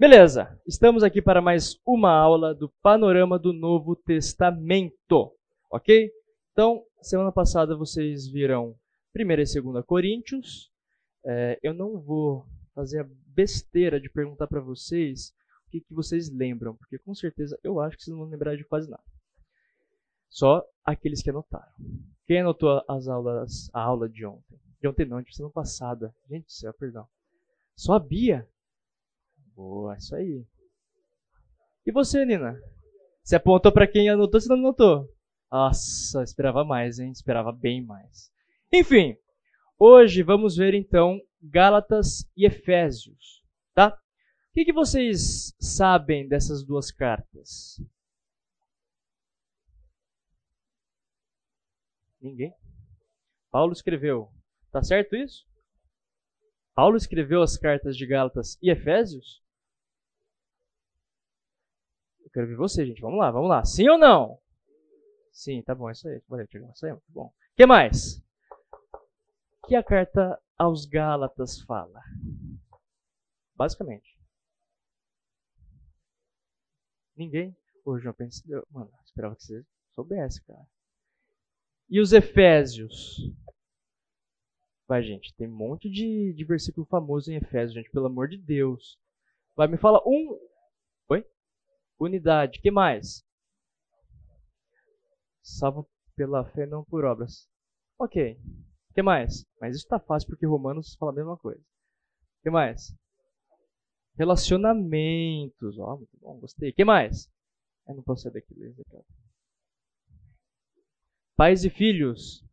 Beleza, estamos aqui para mais uma aula do Panorama do Novo Testamento, ok? Então, semana passada vocês viram 1 e 2 Coríntios. É, eu não vou fazer a besteira de perguntar para vocês o que, que vocês lembram, porque com certeza eu acho que vocês não vão lembrar de quase nada. Só aqueles que anotaram. Quem anotou as aulas, a aula de ontem? De ontem não, de semana passada. Gente do céu, perdão. Só a Bia? Boa, isso aí. E você, Nina? Você apontou para quem anotou, você não anotou? Nossa, esperava mais, hein? Esperava bem mais. Enfim, hoje vamos ver então Gálatas e Efésios, tá? O que, que vocês sabem dessas duas cartas? Ninguém? Paulo escreveu. Tá certo isso? Paulo escreveu as cartas de Gálatas e Efésios? Eu quero ver você, gente. Vamos lá, vamos lá. Sim ou não? Sim, tá bom, é isso aí. Valeu, Tiago. Isso aí, muito bom. O que mais? O que a carta aos Gálatas fala? Basicamente. Ninguém? Hoje eu pensei. Mano, esperava que você soubesse, cara. E os Efésios? Vai, gente, tem um monte de, de versículo famoso em Efésios, gente, pelo amor de Deus. Vai, me fala um. Unidade. que mais? Salvo pela fé, não por obras. Ok. que mais? Mas isso tá fácil porque Romanos fala a mesma coisa. que mais? Relacionamentos. Ó, oh, muito bom, gostei. que mais? Eu não posso saber aqui. Pais e filhos.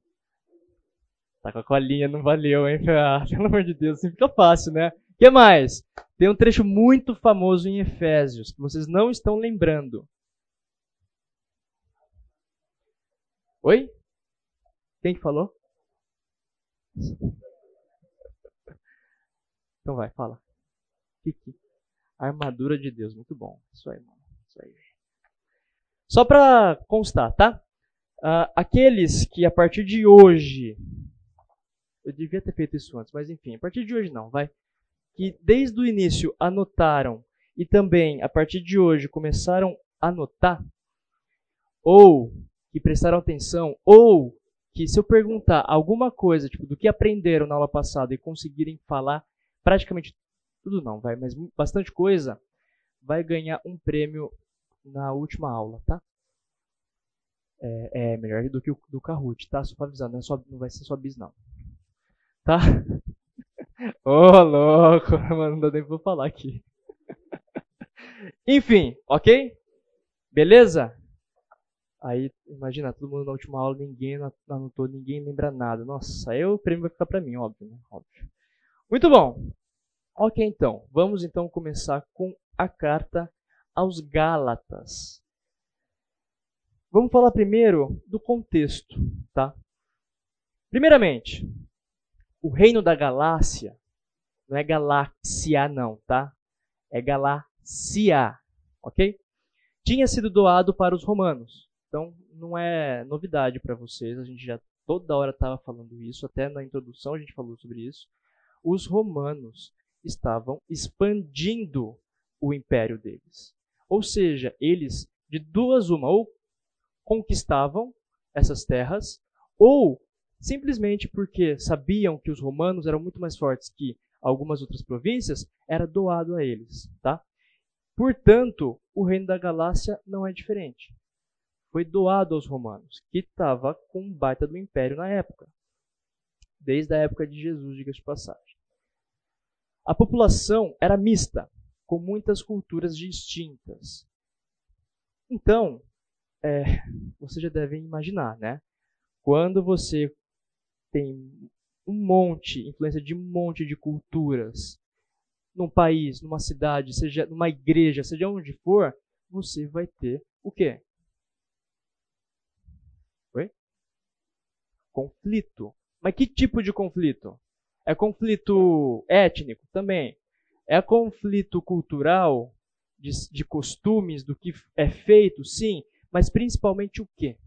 Tá com a colinha, não valeu, hein? Ah, pelo amor de Deus, assim fica fácil, né? Que mais? Tem um trecho muito famoso em Efésios, que vocês não estão lembrando. Oi? Quem que falou? Então vai, fala. Kiki. Armadura de Deus, muito bom. Isso aí, mano. Isso aí. Só para constar, tá? Uh, aqueles que a partir de hoje eu devia ter feito isso antes, mas enfim, a partir de hoje não, vai. Que desde o início anotaram e também a partir de hoje começaram a anotar, ou que prestaram atenção, ou que se eu perguntar alguma coisa, tipo, do que aprenderam na aula passada e conseguirem falar praticamente tudo não, vai, mas bastante coisa, vai ganhar um prêmio na última aula, tá? É, é melhor do que o do Kahoot, tá? Só pra avisar, não, é só, não vai ser só bis não. Tá? Ô, oh, louco, mano, não dá nem pra falar aqui. Enfim, ok? Beleza? Aí, imagina, todo mundo na última aula, ninguém anotou, ninguém lembra nada. Nossa, aí o prêmio vai ficar pra mim, óbvio, né? Óbvio. Muito bom. Ok, então. Vamos então começar com a carta aos Gálatas. Vamos falar primeiro do contexto, tá? Primeiramente, o reino da Galácia não é galáxia não, tá? É galácia, ok? Tinha sido doado para os romanos. Então não é novidade para vocês, a gente já toda hora estava falando isso, até na introdução a gente falou sobre isso. Os romanos estavam expandindo o império deles. Ou seja, eles de duas uma ou conquistavam essas terras ou simplesmente porque sabiam que os romanos eram muito mais fortes que algumas outras províncias, era doado a eles, tá? Portanto, o reino da Galácia não é diferente. Foi doado aos romanos, que estava com um baita do império na época. Desde a época de Jesus, diga-se de passagem. A população era mista, com muitas culturas distintas. Então, é, você já deve imaginar, né? Quando você tem um monte, influência de um monte de culturas num país, numa cidade, seja numa igreja, seja onde for, você vai ter o quê? Oi? Conflito. Mas que tipo de conflito? É conflito étnico também. É conflito cultural, de, de costumes, do que é feito, sim, mas principalmente o quê?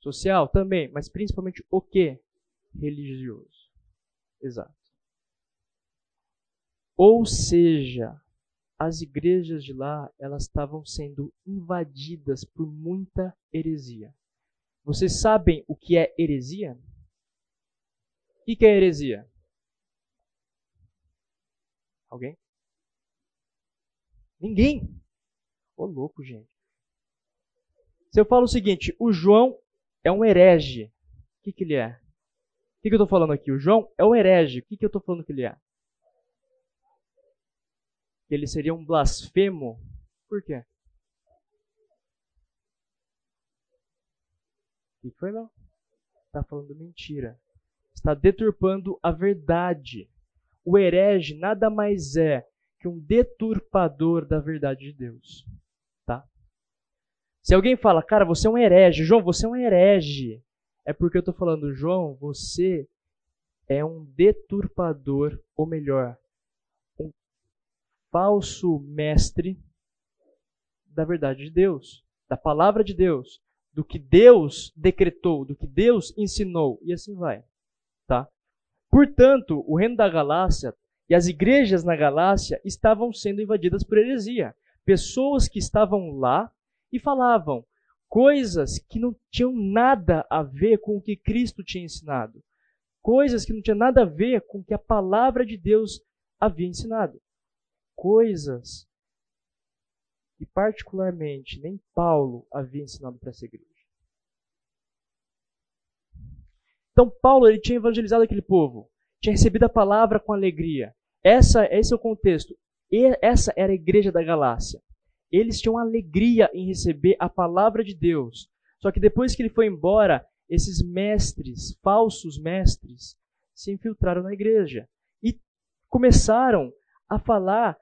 Social também, mas principalmente o que? Religioso. Exato. Ou seja, as igrejas de lá, elas estavam sendo invadidas por muita heresia. Vocês sabem o que é heresia? O que é heresia? Alguém? Ninguém? Ô louco, gente. Se eu falo o seguinte, o João é um herege, o que, que ele é? O que, que eu estou falando aqui? O João é um herege, o que, que eu estou falando que ele é? Ele seria um blasfemo. Por quê? O que foi, não? Está falando mentira. Está deturpando a verdade. O herege nada mais é que um deturpador da verdade de Deus. Se alguém fala, cara, você é um herege, João, você é um herege, é porque eu estou falando, João, você é um deturpador, ou melhor, um falso mestre da verdade de Deus, da palavra de Deus, do que Deus decretou, do que Deus ensinou, e assim vai. Tá? Portanto, o reino da Galácia e as igrejas na Galácia estavam sendo invadidas por heresia. Pessoas que estavam lá e falavam coisas que não tinham nada a ver com o que Cristo tinha ensinado. Coisas que não tinham nada a ver com o que a palavra de Deus havia ensinado. Coisas que, particularmente, nem Paulo havia ensinado para essa igreja. Então, Paulo ele tinha evangelizado aquele povo, tinha recebido a palavra com alegria, essa, esse é o contexto. E essa era a igreja da Galácia. Eles tinham alegria em receber a palavra de Deus. Só que depois que ele foi embora, esses mestres, falsos mestres, se infiltraram na igreja e começaram a falar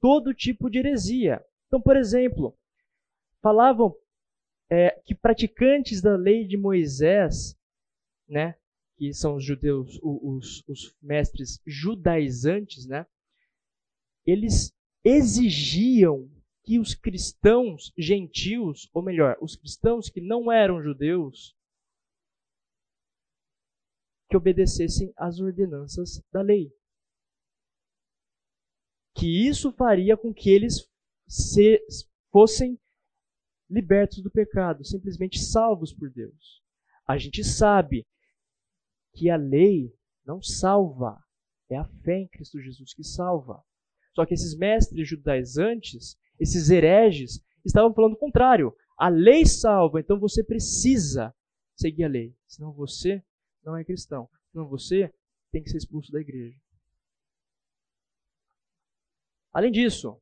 todo tipo de heresia. Então, por exemplo, falavam é, que praticantes da lei de Moisés, né, que são os judeus, os, os mestres judaizantes, né? Eles exigiam que os cristãos gentios, ou melhor, os cristãos que não eram judeus, que obedecessem às ordenanças da lei. Que isso faria com que eles se, fossem libertos do pecado, simplesmente salvos por Deus. A gente sabe que a lei não salva, é a fé em Cristo Jesus que salva. Só que esses mestres judaizantes, esses hereges, estavam falando o contrário. A lei salva, então você precisa seguir a lei. Senão você não é cristão. Senão você tem que ser expulso da igreja. Além disso,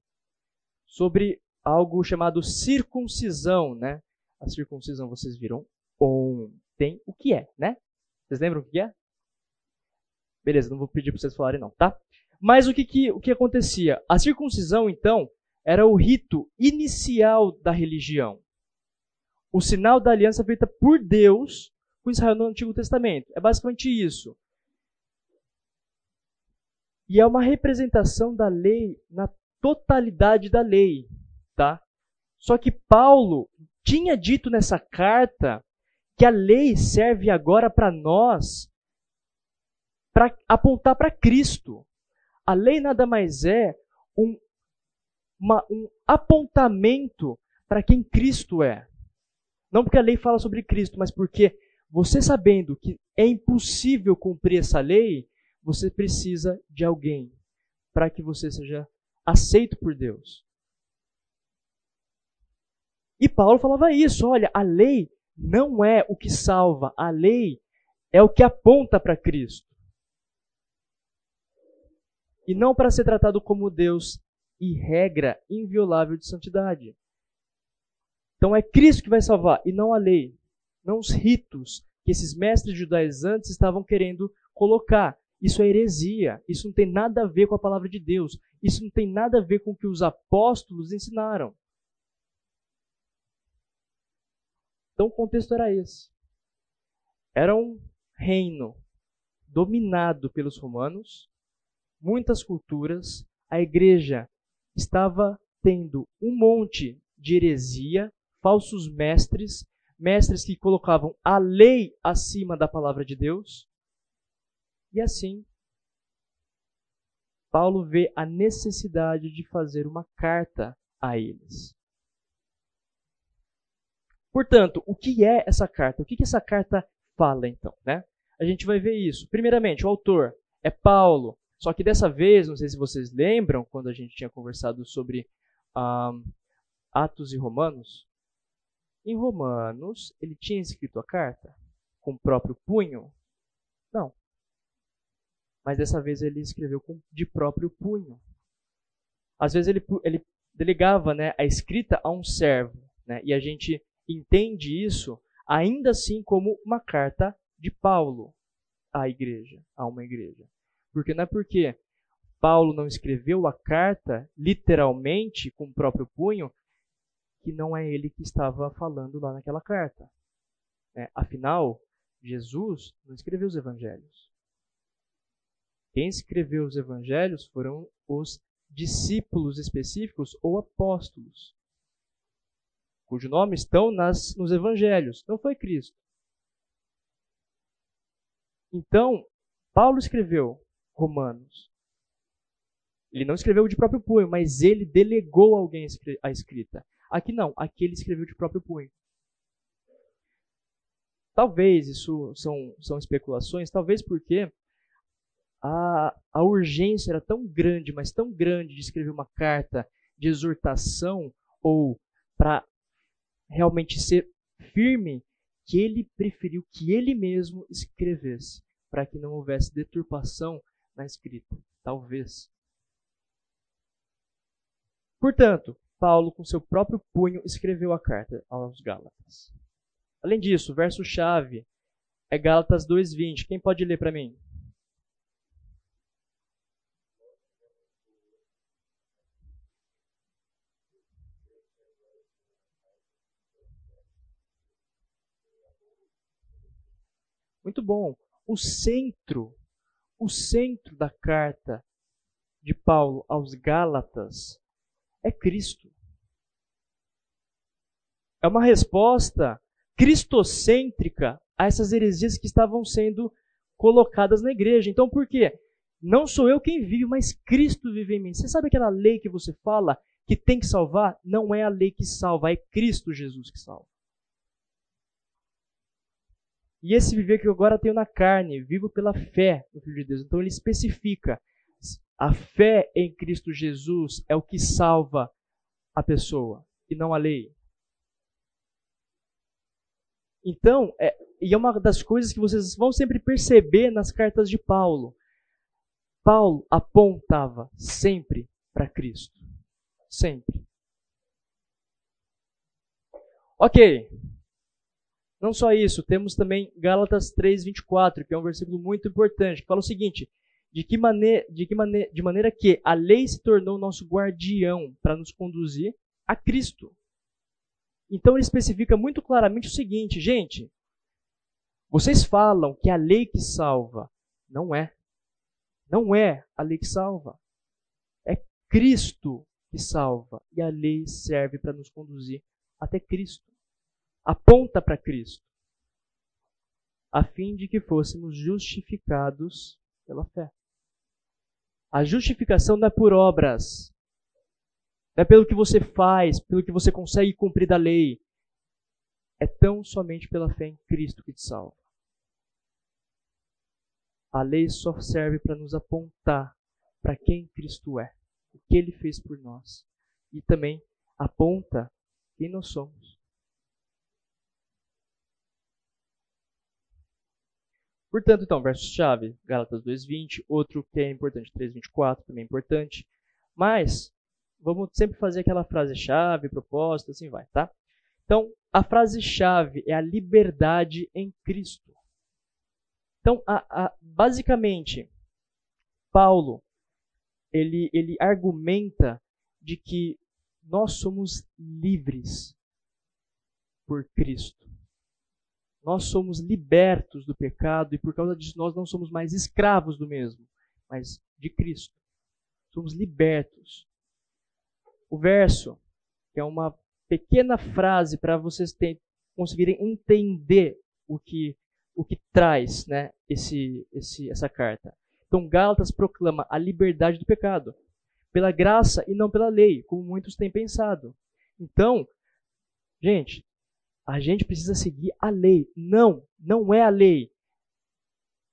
sobre algo chamado circuncisão, né? A circuncisão vocês viram ontem o que é, né? Vocês lembram o que é? Beleza, não vou pedir para vocês falarem não, tá? Mas o que, que, o que acontecia? A circuncisão, então, era o rito inicial da religião. O sinal da aliança feita por Deus com Israel no Antigo Testamento. É basicamente isso. E é uma representação da lei na totalidade da lei, tá? Só que Paulo tinha dito nessa carta que a lei serve agora para nós para apontar para Cristo. A lei nada mais é um, uma, um apontamento para quem Cristo é. Não porque a lei fala sobre Cristo, mas porque você sabendo que é impossível cumprir essa lei, você precisa de alguém para que você seja aceito por Deus. E Paulo falava isso: olha, a lei não é o que salva, a lei é o que aponta para Cristo. E não para ser tratado como Deus e regra inviolável de santidade. Então é Cristo que vai salvar e não a lei, não os ritos que esses mestres judaizantes estavam querendo colocar. Isso é heresia, isso não tem nada a ver com a palavra de Deus, isso não tem nada a ver com o que os apóstolos ensinaram. Então o contexto era esse. Era um reino dominado pelos romanos, muitas culturas, a igreja estava tendo um monte de heresia, falsos mestres, mestres que colocavam a lei acima da palavra de Deus. E assim, Paulo vê a necessidade de fazer uma carta a eles. Portanto, o que é essa carta? O que, que essa carta fala, então? Né? A gente vai ver isso. Primeiramente, o autor é Paulo. Só que dessa vez, não sei se vocês lembram, quando a gente tinha conversado sobre um, Atos e Romanos, em Romanos, ele tinha escrito a carta com o próprio punho? Não. Mas dessa vez ele escreveu com, de próprio punho. Às vezes ele, ele delegava né, a escrita a um servo. Né, e a gente entende isso ainda assim como uma carta de Paulo à igreja, a uma igreja. Porque não é porque Paulo não escreveu a carta literalmente com o próprio punho que não é ele que estava falando lá naquela carta. É, afinal, Jesus não escreveu os evangelhos. Quem escreveu os evangelhos foram os discípulos específicos ou apóstolos cujo nome estão nas, nos evangelhos. Não foi Cristo. Então, Paulo escreveu Romanos. Ele não escreveu de próprio punho, mas ele delegou a alguém a escrita. Aqui não, aqui ele escreveu de próprio punho. Talvez isso são, são especulações, talvez porque a, a urgência era tão grande, mas tão grande de escrever uma carta de exortação ou para realmente ser firme, que ele preferiu que ele mesmo escrevesse, para que não houvesse deturpação na escrita. Talvez. Portanto, Paulo, com seu próprio punho, escreveu a carta aos Gálatas. Além disso, o verso-chave é Gálatas 2,20. Quem pode ler para mim? Muito bom. O centro, o centro da carta de Paulo aos Gálatas é Cristo. É uma resposta cristocêntrica a essas heresias que estavam sendo colocadas na igreja. Então, por quê? Não sou eu quem vive, mas Cristo vive em mim. Você sabe aquela lei que você fala que tem que salvar? Não é a lei que salva, é Cristo Jesus que salva. E esse viver que eu agora tenho na carne, vivo pela fé no Filho de Deus. Então ele especifica: a fé em Cristo Jesus é o que salva a pessoa e não a lei. Então, é, e é uma das coisas que vocês vão sempre perceber nas cartas de Paulo. Paulo apontava sempre para Cristo. Sempre. Ok, não só isso, temos também Gálatas 3:24, que é um versículo muito importante, que fala o seguinte: de que maneira, de que maneira, de maneira que a lei se tornou nosso guardião para nos conduzir a Cristo. Então ele especifica muito claramente o seguinte, gente, vocês falam que a lei que salva, não é. Não é a lei que salva. É Cristo que salva e a lei serve para nos conduzir até Cristo aponta para Cristo, a fim de que fôssemos justificados pela fé. A justificação não é por obras, não é pelo que você faz, pelo que você consegue cumprir da lei. É tão somente pela fé em Cristo que te salva. A lei só serve para nos apontar para quem Cristo é, o que ele fez por nós. E também aponta quem nós somos. Portanto, então, verso-chave, Gálatas 2.20, outro que é importante, 3.24, também é importante. Mas, vamos sempre fazer aquela frase-chave, propósito, assim vai, tá? Então, a frase-chave é a liberdade em Cristo. Então, a, a, basicamente, Paulo, ele, ele argumenta de que nós somos livres por Cristo. Nós somos libertos do pecado e por causa disso nós não somos mais escravos do mesmo, mas de Cristo. Somos libertos. O verso, que é uma pequena frase para vocês ter, conseguirem entender o que, o que traz né, esse, esse, essa carta. Então Gálatas proclama a liberdade do pecado, pela graça e não pela lei, como muitos têm pensado. Então, gente, a gente precisa seguir a lei. Não, não é a lei.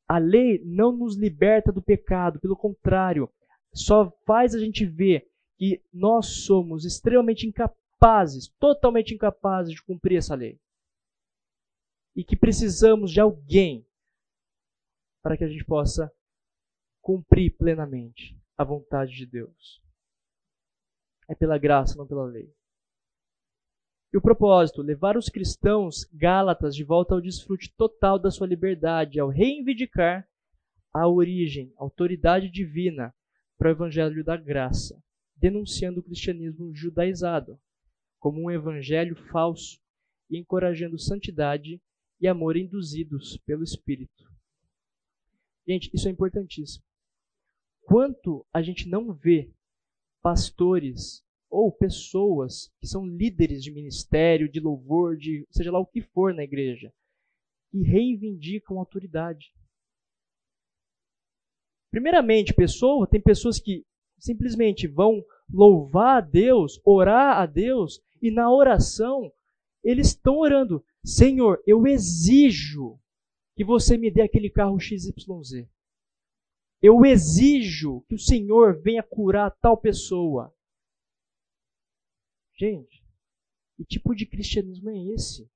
A lei não nos liberta do pecado, pelo contrário, só faz a gente ver que nós somos extremamente incapazes, totalmente incapazes de cumprir essa lei. E que precisamos de alguém para que a gente possa cumprir plenamente a vontade de Deus. É pela graça, não pela lei. E o propósito, levar os cristãos gálatas de volta ao desfrute total da sua liberdade, ao reivindicar a origem, a autoridade divina para o evangelho da graça, denunciando o cristianismo judaizado como um evangelho falso e encorajando santidade e amor induzidos pelo Espírito. Gente, isso é importantíssimo. Quanto a gente não vê pastores ou pessoas que são líderes de ministério, de louvor, de seja lá o que for na igreja, que reivindicam autoridade. Primeiramente, pessoa, tem pessoas que simplesmente vão louvar a Deus, orar a Deus, e na oração eles estão orando: Senhor, eu exijo que você me dê aquele carro XYZ. Eu exijo que o Senhor venha curar tal pessoa. Gente, que tipo de cristianismo é esse?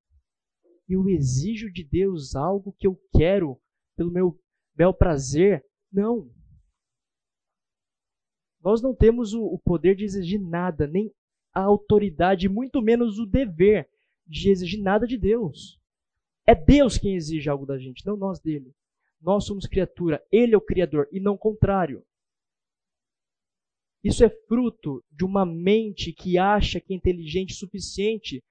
Eu exijo de Deus algo que eu quero pelo meu bel prazer? Não. Nós não temos o, poder de exigir nada, nem a autoridade, muito menos o dever de exigir nada de Deus. É Deus quem exige algo da gente, não nós dele. Nós somos criatura, ele é o Criador e não o contrário. Isso é fruto de uma mente que acha que é inteligente o suficiente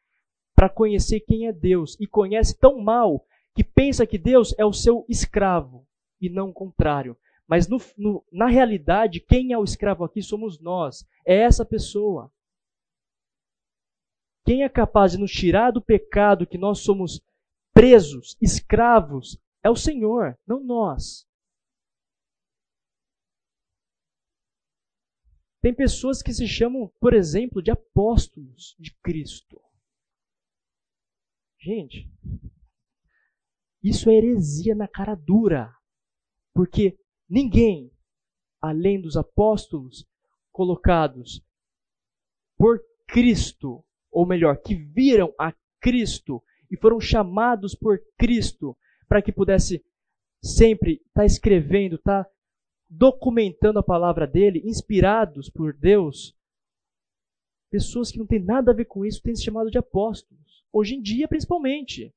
para conhecer quem é Deus e conhece tão mal que pensa que Deus é o seu escravo e não o contrário. Mas no, no, na realidade, quem é o escravo aqui somos nós. É essa pessoa. Quem é capaz de nos tirar do pecado que nós somos presos, escravos, é o Senhor, não nós. Tem pessoas que se chamam, por exemplo, de apóstolos de Cristo. Gente, isso é heresia na cara dura. Porque ninguém, além dos apóstolos colocados por Cristo, ou melhor, que viram a Cristo e foram chamados por Cristo para que pudesse sempre estar tá escrevendo, estar tá documentando a palavra dele, inspirados por Deus, pessoas que não têm nada a ver com isso têm se chamado de apóstolos. Hoje em dia, principalmente.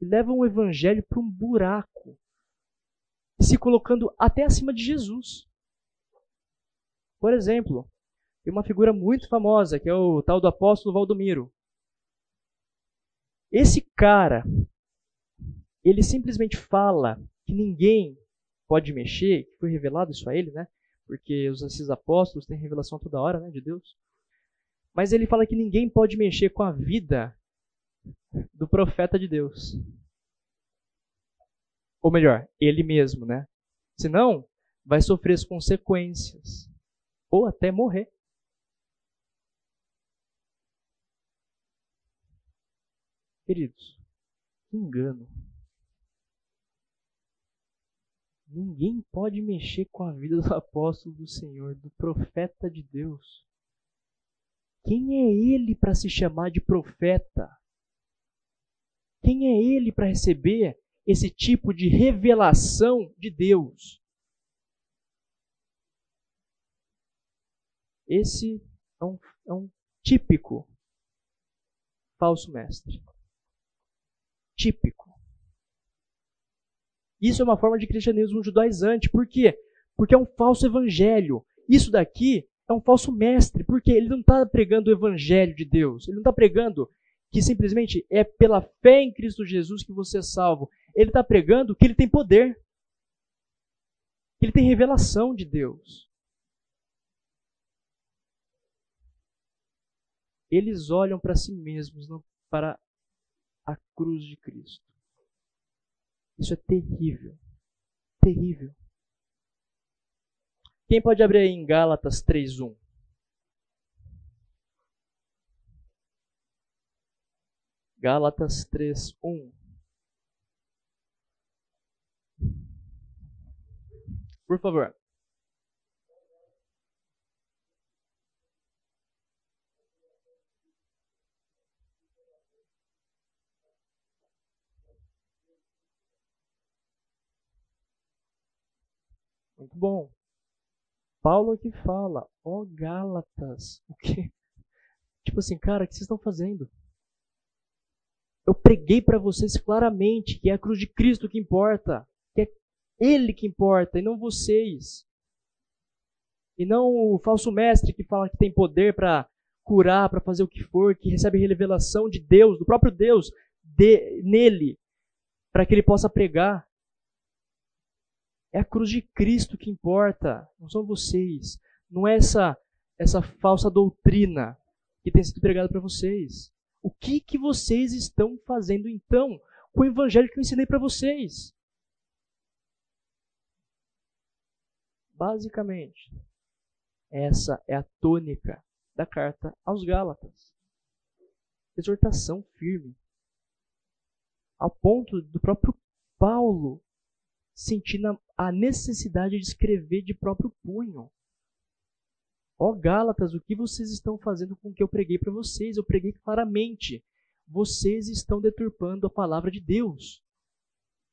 E levam o evangelho para um buraco, se colocando até acima de Jesus. Por exemplo, tem uma figura muito famosa, que é o tal do apóstolo Valdomiro. Esse cara, ele simplesmente fala que ninguém pode mexer, que foi revelado isso a ele, né? Porque os esses apóstolos têm revelação toda hora, né, de Deus. Mas ele fala que ninguém pode mexer com a vida do profeta de Deus. Ou melhor, ele mesmo, né? Senão, vai sofrer as consequências ou até morrer. Queridos, que engano. Ninguém pode mexer com a vida do apóstolo do Senhor, do profeta de Deus. Quem é ele para se chamar de profeta? Quem é ele para receber esse tipo de revelação de Deus? Esse é um, é um típico falso mestre. Típico. Isso é uma forma de cristianismo judaizante. Por quê? Porque é um falso evangelho. Isso daqui é um falso mestre, porque ele não está pregando o evangelho de Deus. Ele não está pregando que simplesmente é pela fé em Cristo Jesus que você é salvo. Ele está pregando que ele tem poder. Que ele tem revelação de Deus. Eles olham para si mesmos, não para a cruz de Cristo. Isso é terrível. Terrível. Quem pode abrir aí em Gálatas 3:1? Gálatas 3:1. Por favor. Muito bom. Paulo aqui fala, ó oh, Gálatas, o que? Tipo assim, cara, o que vocês estão fazendo? Eu preguei para vocês claramente que é a cruz de Cristo que importa, que é Ele que importa e não vocês. E não o falso mestre que fala que tem poder para curar, para fazer o que for, que recebe revelação de Deus, do próprio Deus, de, nele, para que ele possa pregar. É a cruz de Cristo que importa, não são vocês. Não é essa, essa falsa doutrina que tem sido pregada para vocês. O que, que vocês estão fazendo então com o evangelho que eu ensinei para vocês? Basicamente, essa é a tônica da carta aos Gálatas. Exortação firme. Ao ponto do próprio Paulo sentindo a necessidade de escrever de próprio punho. Ó Gálatas, o que vocês estão fazendo com o que eu preguei para vocês? Eu preguei claramente. Vocês estão deturpando a palavra de Deus.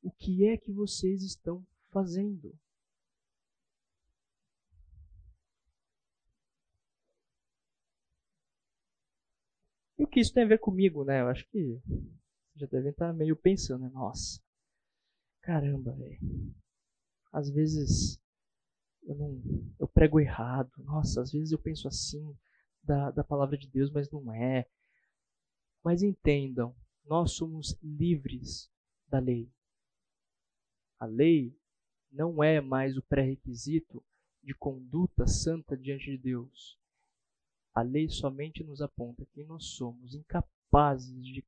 O que é que vocês estão fazendo? E o que isso tem a ver comigo, né? Eu acho que já devem estar meio pensando, né? Nossa, caramba, velho. Às vezes eu não eu prego errado. Nossa, às vezes eu penso assim da, da palavra de Deus, mas não é. Mas entendam, nós somos livres da lei. A lei não é mais o pré-requisito de conduta santa diante de Deus. A lei somente nos aponta que nós somos incapazes de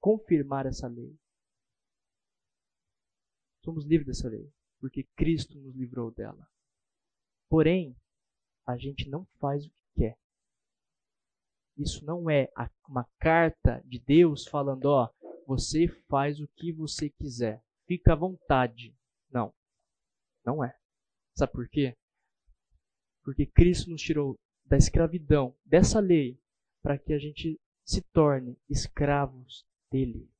confirmar essa lei. Somos livres dessa lei, porque Cristo nos livrou dela. Porém, a gente não faz o que quer. Isso não é uma carta de Deus falando, ó, você faz o que você quiser. Fica à vontade. Não. Não é. Sabe por quê? Porque Cristo nos tirou da escravidão, dessa lei, para que a gente se torne escravos dele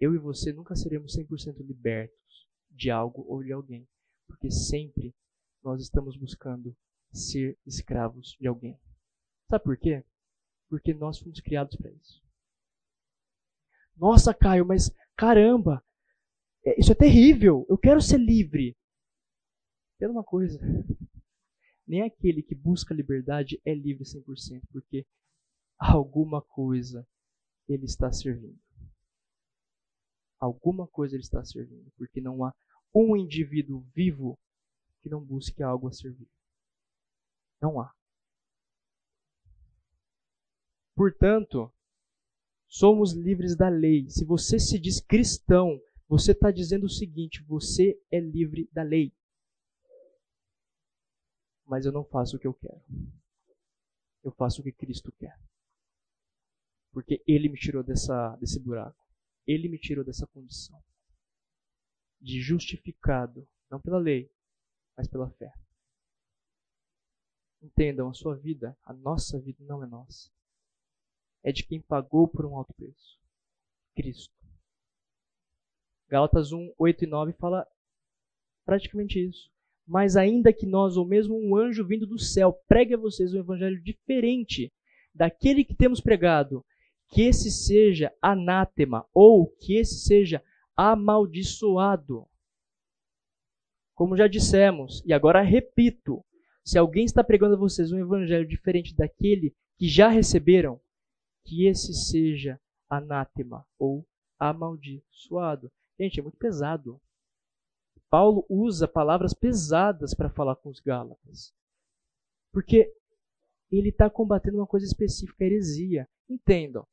eu e você nunca seremos 100% libertos de algo ou de alguém, porque sempre nós estamos buscando ser escravos de alguém. Sabe por quê? Porque nós fomos criados para isso. Nossa, Caio, mas caramba, é, isso é terrível. Eu quero ser livre. Pera uma coisa. Nem aquele que busca liberdade é livre 100%, porque alguma coisa ele está servindo alguma coisa ele está servindo, porque não há um indivíduo vivo que não busque algo a servir. Não há. Portanto, somos livres da lei. Se você se diz cristão, você está dizendo o seguinte: você é livre da lei. Mas eu não faço o que eu quero. Eu faço o que Cristo quer. Porque Ele me tirou dessa, desse buraco. Ele me tirou dessa condição de justificado, não pela lei, mas pela fé. Entendam, a sua vida, a nossa vida não é nossa. É de quem pagou por um alto preço. Cristo. Gálatas 1, 8 e 9 fala praticamente isso. Mas ainda que nós, ou mesmo um anjo vindo do céu, pregue a vocês um evangelho diferente daquele que temos pregado, que esse seja anátema ou que esse seja amaldiçoado. Como já dissemos, e agora repito, se alguém está pregando a vocês um evangelho diferente daquele que já receberam, que esse seja anátema ou amaldiçoado. Gente, é muito pesado. Paulo usa palavras pesadas para falar com os Gálatas. Porque ele está combatendo uma coisa específica, a heresia. Entendam,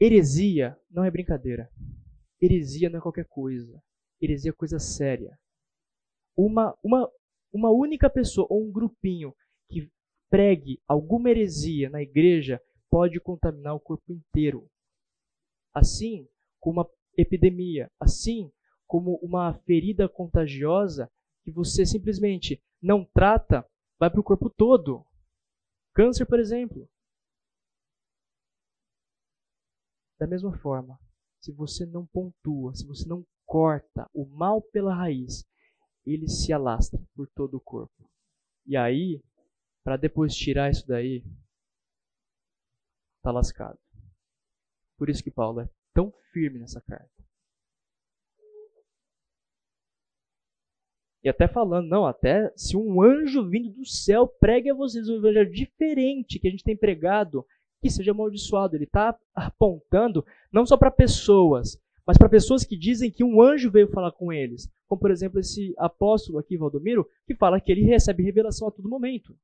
Heresia não é brincadeira. Heresia não é qualquer coisa. Heresia é coisa séria. uma, uma, uma única pessoa ou um grupinho que pregue alguma heresia na igreja pode contaminar o corpo inteiro. Assim como uma epidemia, assim como uma ferida contagiosa que você simplesmente não trata, vai para o corpo todo. Câncer, por exemplo. Da mesma forma, se você não pontua, se você não corta o mal pela raiz, ele se alastra por todo o corpo. E aí, para depois tirar isso daí, tá lascado. Por isso que Paulo é tão firme nessa carta. E até falando, não, até se um anjo vindo do céu pregue a vocês um evangelho diferente que a gente tem pregado, que seja amaldiçoado. Ele está apontando não só para pessoas, mas para pessoas que dizem que um anjo veio falar com eles. Como, por exemplo, esse apóstolo aqui, Valdomiro, que fala que ele recebe revelação a todo momento.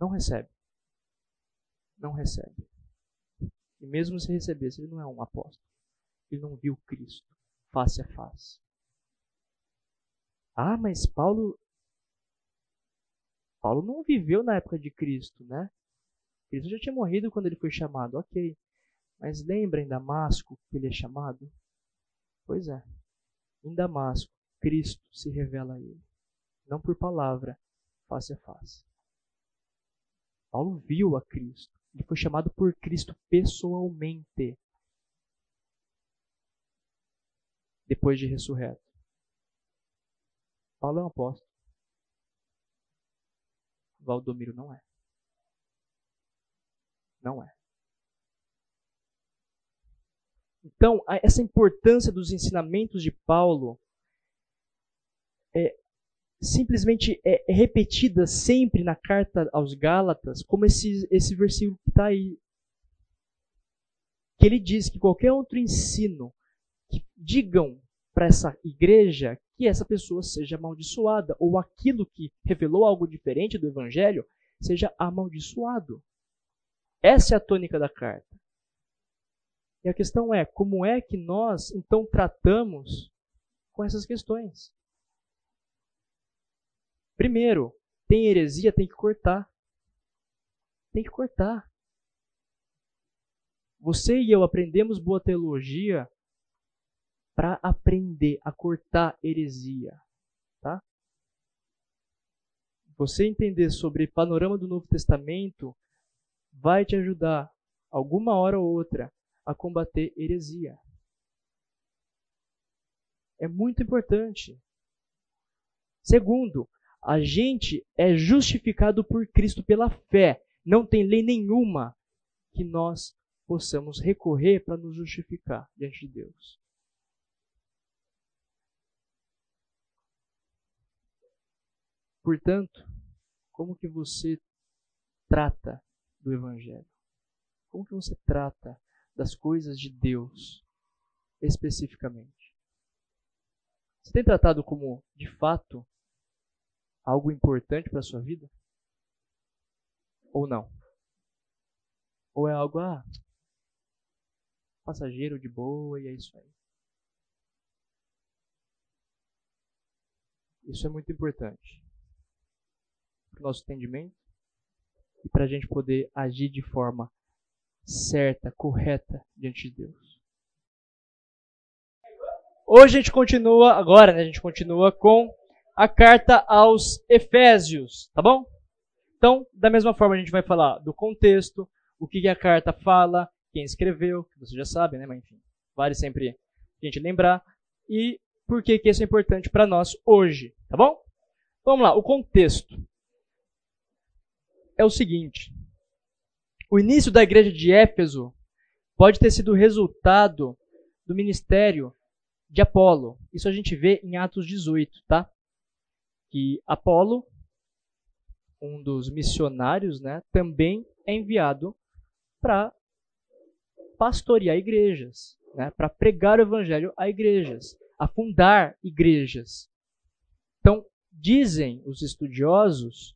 Não recebe. Não recebe. E mesmo se recebesse, ele não é um apóstolo. Ele não viu Cristo face a face. Ah, mas Paulo Paulo não viveu na época de Cristo, né? Cristo já tinha morrido quando ele foi chamado, ok. Mas lembra em Damasco que ele é chamado? Pois é. Em Damasco, Cristo se revela a ele. Não por palavra, face a face. Paulo viu a Cristo. Ele foi chamado por Cristo pessoalmente. Depois de ressurreto. Paulo é um apóstolo. Valdomiro não é. Não é. Então, essa importância dos ensinamentos de Paulo é simplesmente é, é repetida sempre na carta aos Gálatas, como esse, esse versículo que está aí. Que ele diz que qualquer outro ensino que digam para essa igreja que essa pessoa seja amaldiçoada, ou aquilo que revelou algo diferente do evangelho seja amaldiçoado. Essa é a tônica da carta. E a questão é, como é que nós então tratamos com essas questões? Primeiro, tem heresia, tem que cortar. Tem que cortar. Você e eu aprendemos boa teologia para aprender a cortar heresia, tá? Você entender sobre panorama do Novo Testamento vai te ajudar alguma hora ou outra a combater heresia. É muito importante. Segundo, a gente é justificado por Cristo pela fé. Não tem lei nenhuma que nós possamos recorrer para nos justificar diante de Deus. Portanto, como que você trata do Evangelho? Como que você trata das coisas de Deus especificamente? Você tem tratado como, de fato, algo importante para a sua vida? Ou não? Ou é algo, ah, passageiro de boa e é isso aí? Isso é muito importante para o nosso entendimento e para a gente poder agir de forma certa, correta diante de Deus. Hoje a gente continua, agora né, a gente continua com a carta aos Efésios, tá bom? Então, da mesma forma, a gente vai falar do contexto, o que a carta fala, quem escreveu, que você já sabe, né? Mas enfim, vale sempre a gente lembrar. E por que, que isso é importante para nós hoje, tá bom? Vamos lá, o contexto é o seguinte: o início da igreja de Éfeso pode ter sido resultado do ministério de Apolo. Isso a gente vê em Atos 18, tá? Que Apolo, um dos missionários, né, também é enviado para pastorear igrejas, né, para pregar o evangelho a igrejas, a fundar igrejas. Então, dizem os estudiosos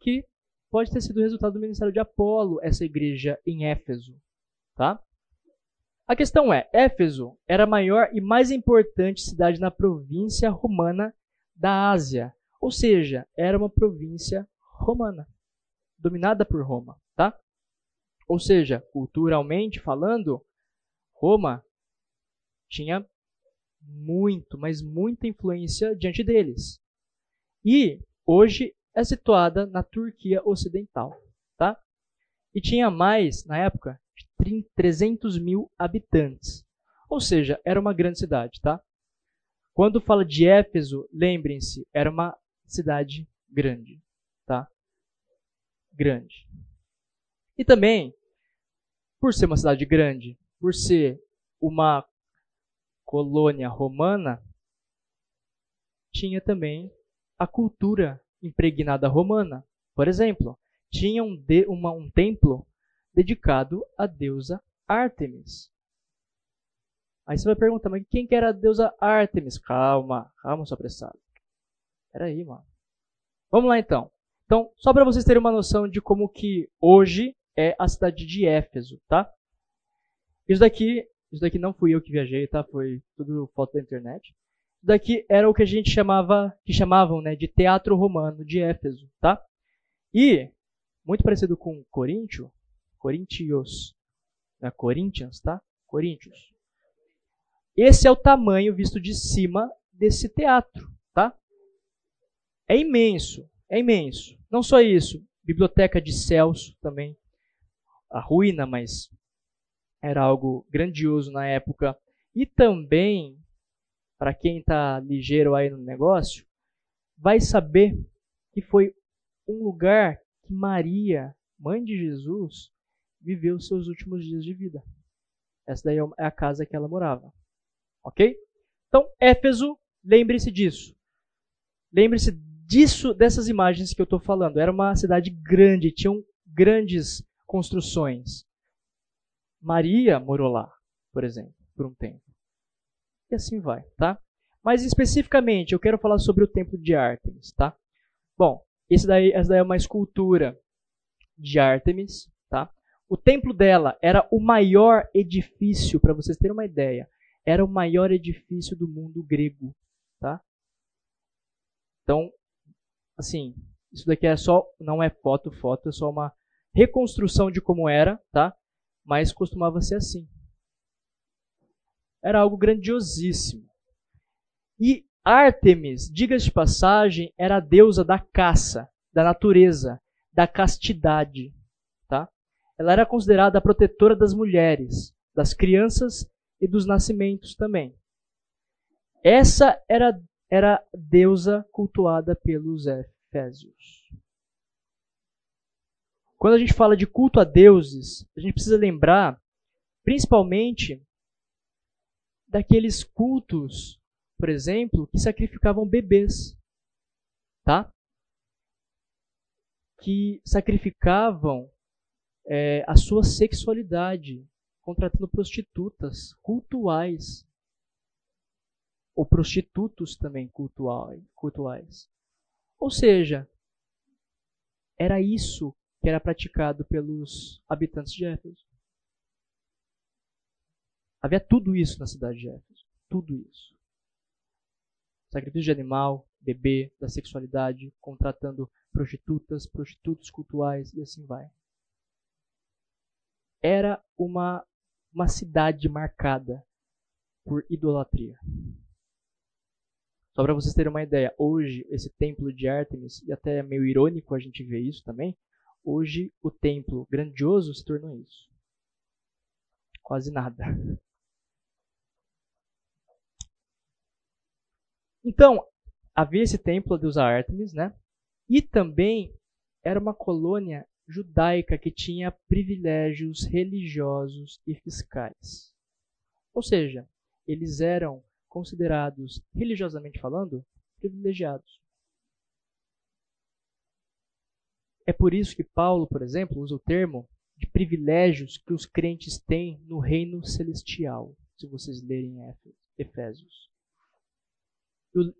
que pode ter sido resultado do ministério de Apolo, essa igreja em Éfeso. Tá? A questão é: Éfeso era a maior e mais importante cidade na província romana da Ásia, ou seja, era uma província romana, dominada por Roma, tá? Ou seja, culturalmente falando, Roma tinha muito, mas muita influência diante deles. E hoje é situada na Turquia Ocidental, tá? E tinha mais, na época, de 300 mil habitantes. Ou seja, era uma grande cidade, tá? Quando fala de Éfeso, lembrem-se, era uma cidade grande, tá? Grande. E também, por ser uma cidade grande, por ser uma colônia romana, tinha também a cultura impregnada romana. Por exemplo, tinha um, de, uma, um templo dedicado à deusa Ártemis. Aí você vai perguntar, mas quem que era a deusa Ártemis? Calma, calma, seu apressado. Peraí, mano. Vamos lá então. Então, só para vocês terem uma noção de como que hoje é a cidade de Éfeso, tá? Isso daqui, isso daqui não fui eu que viajei, tá? Foi tudo foto da internet. Daqui era o que a gente chamava, que chamavam, né, de teatro romano de Éfeso, tá? E muito parecido com Coríntio, Coríntios, né? Corinthians, tá? Coríntios. Esse é o tamanho visto de cima desse teatro, tá? É imenso, é imenso. Não só isso, biblioteca de Celso também, a ruína, mas era algo grandioso na época. E também, para quem está ligeiro aí no negócio, vai saber que foi um lugar que Maria, mãe de Jesus, viveu seus últimos dias de vida. Essa daí é a casa que ela morava. Ok? Então, Éfeso, lembre-se disso. Lembre-se disso, dessas imagens que eu estou falando. Era uma cidade grande, tinham grandes construções. Maria morou lá, por exemplo, por um tempo. E assim vai, tá? Mas especificamente, eu quero falar sobre o templo de Ártemis, tá? Bom, esse daí, essa daí é uma escultura de Ártemis, tá? O templo dela era o maior edifício, para vocês terem uma ideia, era o maior edifício do mundo grego, tá? Então, assim, isso daqui é só, não é foto, foto, é só uma reconstrução de como era, tá? Mas costumava ser assim. Era algo grandiosíssimo. E Ártemis, diga-se de passagem, era a deusa da caça, da natureza, da castidade, tá? Ela era considerada a protetora das mulheres, das crianças e dos nascimentos também. Essa era era deusa cultuada pelos Efésios. Quando a gente fala de culto a deuses, a gente precisa lembrar, principalmente, daqueles cultos, por exemplo, que sacrificavam bebês, tá? Que sacrificavam é, a sua sexualidade, contratando prostitutas cultuais ou prostitutos também cultuais. Ou seja, era isso que era praticado pelos habitantes de Éfeso. Havia tudo isso na cidade de Éfeso. Tudo isso. Sacrifício de animal, bebê, da sexualidade, contratando prostitutas, prostitutos cultuais e assim vai. Era uma, uma cidade marcada por idolatria. Só para vocês terem uma ideia, hoje esse templo de Artemis, e até é meio irônico a gente ver isso também, hoje o templo grandioso se tornou isso. Quase nada. Então, havia esse templo a deusa Artemis, né? E também era uma colônia judaica que tinha privilégios religiosos e fiscais. Ou seja, eles eram considerados, religiosamente falando, privilegiados. É por isso que Paulo, por exemplo, usa o termo de privilégios que os crentes têm no reino celestial, se vocês lerem Efésios.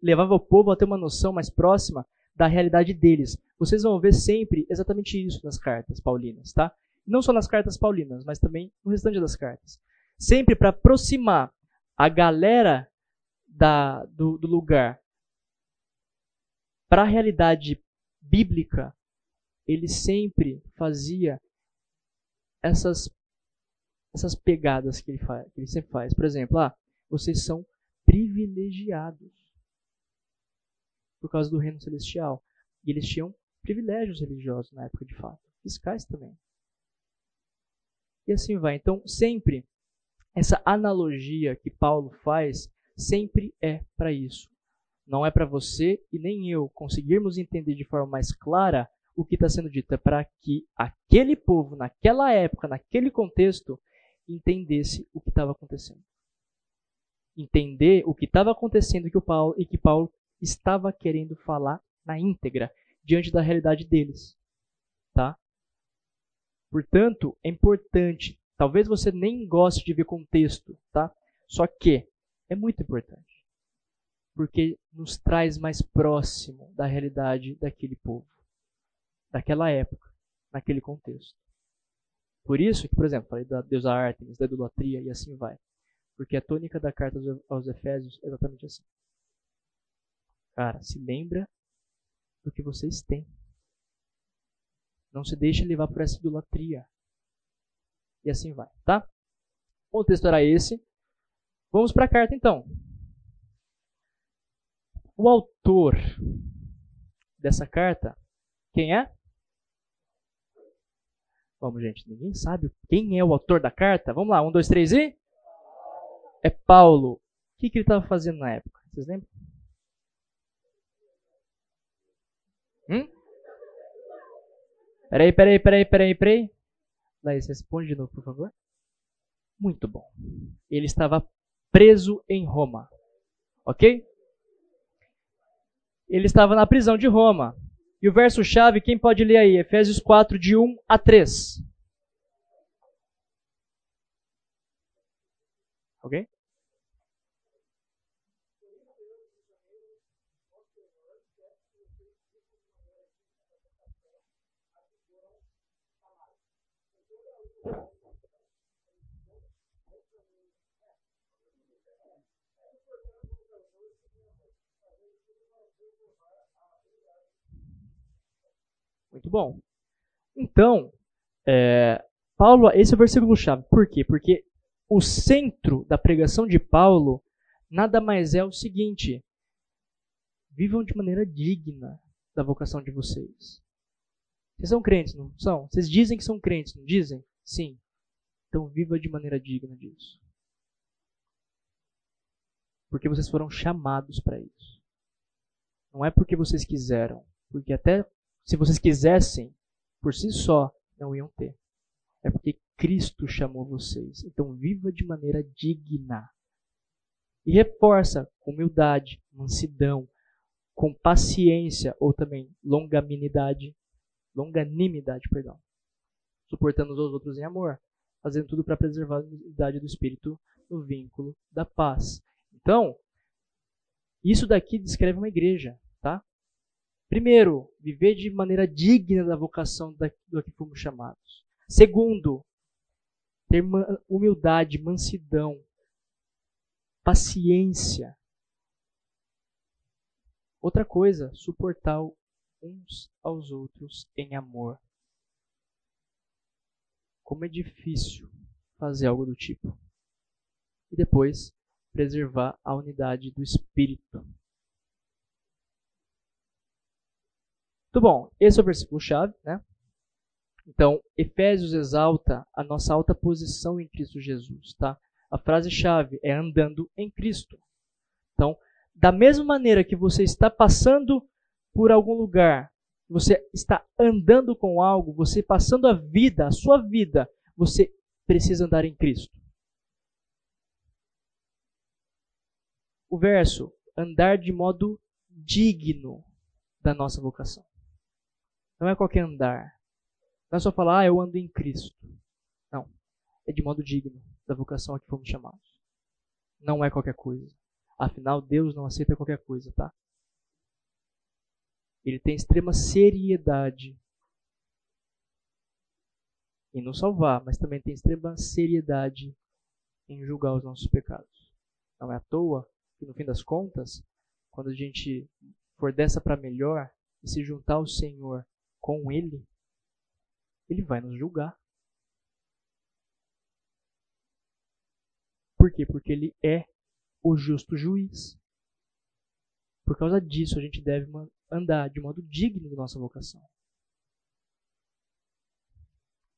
Levava o povo a ter uma noção mais próxima da realidade deles. Vocês vão ver sempre exatamente isso nas cartas paulinas, tá? Não só nas cartas paulinas, mas também no restante das cartas. Sempre para aproximar a galera da, do, do lugar para a realidade bíblica, ele sempre fazia essas essas pegadas que ele, faz, que ele sempre faz. Por exemplo, ah, vocês são privilegiados por causa do reino celestial. E eles tinham privilégios religiosos na época de fato, fiscais também. E assim vai. Então, sempre essa analogia que Paulo faz sempre é para isso. Não é para você e nem eu conseguirmos entender de forma mais clara o que está sendo dito. É para que aquele povo, naquela época, naquele contexto, entendesse o que estava acontecendo. Entender o que estava acontecendo que o Paulo, e que Paulo estava querendo falar na íntegra, diante da realidade deles. Tá? Portanto, é importante. Talvez você nem goste de ver contexto, tá? Só que é muito importante. Porque nos traz mais próximo da realidade daquele povo, daquela época, naquele contexto. Por isso que, por exemplo, falei da deusa Artemis, da idolatria e assim vai. Porque a tônica da carta aos Efésios é exatamente assim. Cara, se lembra do que vocês têm. Não se deixe levar por essa idolatria. E assim vai, tá? O texto era esse. Vamos para a carta então. O autor dessa carta, quem é? Vamos, gente, ninguém sabe quem é o autor da carta. Vamos lá, um, dois, três e. É Paulo. O que, que ele estava fazendo na época? Vocês lembram? Hum? Peraí, peraí, peraí, peraí, peraí. Laís, responde de novo, por favor. Muito bom. Ele estava preso em Roma. Ok? Ele estava na prisão de Roma. E o verso-chave, quem pode ler aí? Efésios 4, de 1 a 3. Ok? Muito bom. Então, é, Paulo, esse é o versículo chave. Por quê? Porque o centro da pregação de Paulo nada mais é o seguinte: vivam de maneira digna da vocação de vocês. Vocês são crentes, não são? Vocês dizem que são crentes, não dizem? Sim. Então viva de maneira digna disso. Porque vocês foram chamados para isso. Não é porque vocês quiseram, porque até se vocês quisessem, por si só, não iam ter. É porque Cristo chamou vocês. Então viva de maneira digna. E reforça com humildade, mansidão, com paciência ou também longanimidade, longanimidade, perdão, suportando os outros em amor, fazendo tudo para preservar a unidade do espírito no vínculo da paz. Então, isso daqui descreve uma igreja? Primeiro, viver de maneira digna da vocação do que fomos chamados. Segundo, ter humildade, mansidão, paciência. Outra coisa, suportar uns aos outros em amor. Como é difícil fazer algo do tipo. E depois, preservar a unidade do espírito. Muito bom, esse é o versículo-chave, né? Então, Efésios exalta a nossa alta posição em Cristo Jesus, tá? A frase-chave é andando em Cristo. Então, da mesma maneira que você está passando por algum lugar, você está andando com algo, você passando a vida, a sua vida, você precisa andar em Cristo. O verso, andar de modo digno da nossa vocação. Não é qualquer andar. Não é só falar, ah, eu ando em Cristo. Não. É de modo digno da vocação a que fomos chamados. Não é qualquer coisa. Afinal, Deus não aceita qualquer coisa, tá? Ele tem extrema seriedade em nos salvar, mas também tem extrema seriedade em julgar os nossos pecados. Não é à toa que, no fim das contas, quando a gente for dessa para melhor e se juntar ao Senhor com Ele, Ele vai nos julgar. Por quê? Porque Ele é o justo juiz. Por causa disso, a gente deve andar de modo digno da nossa vocação.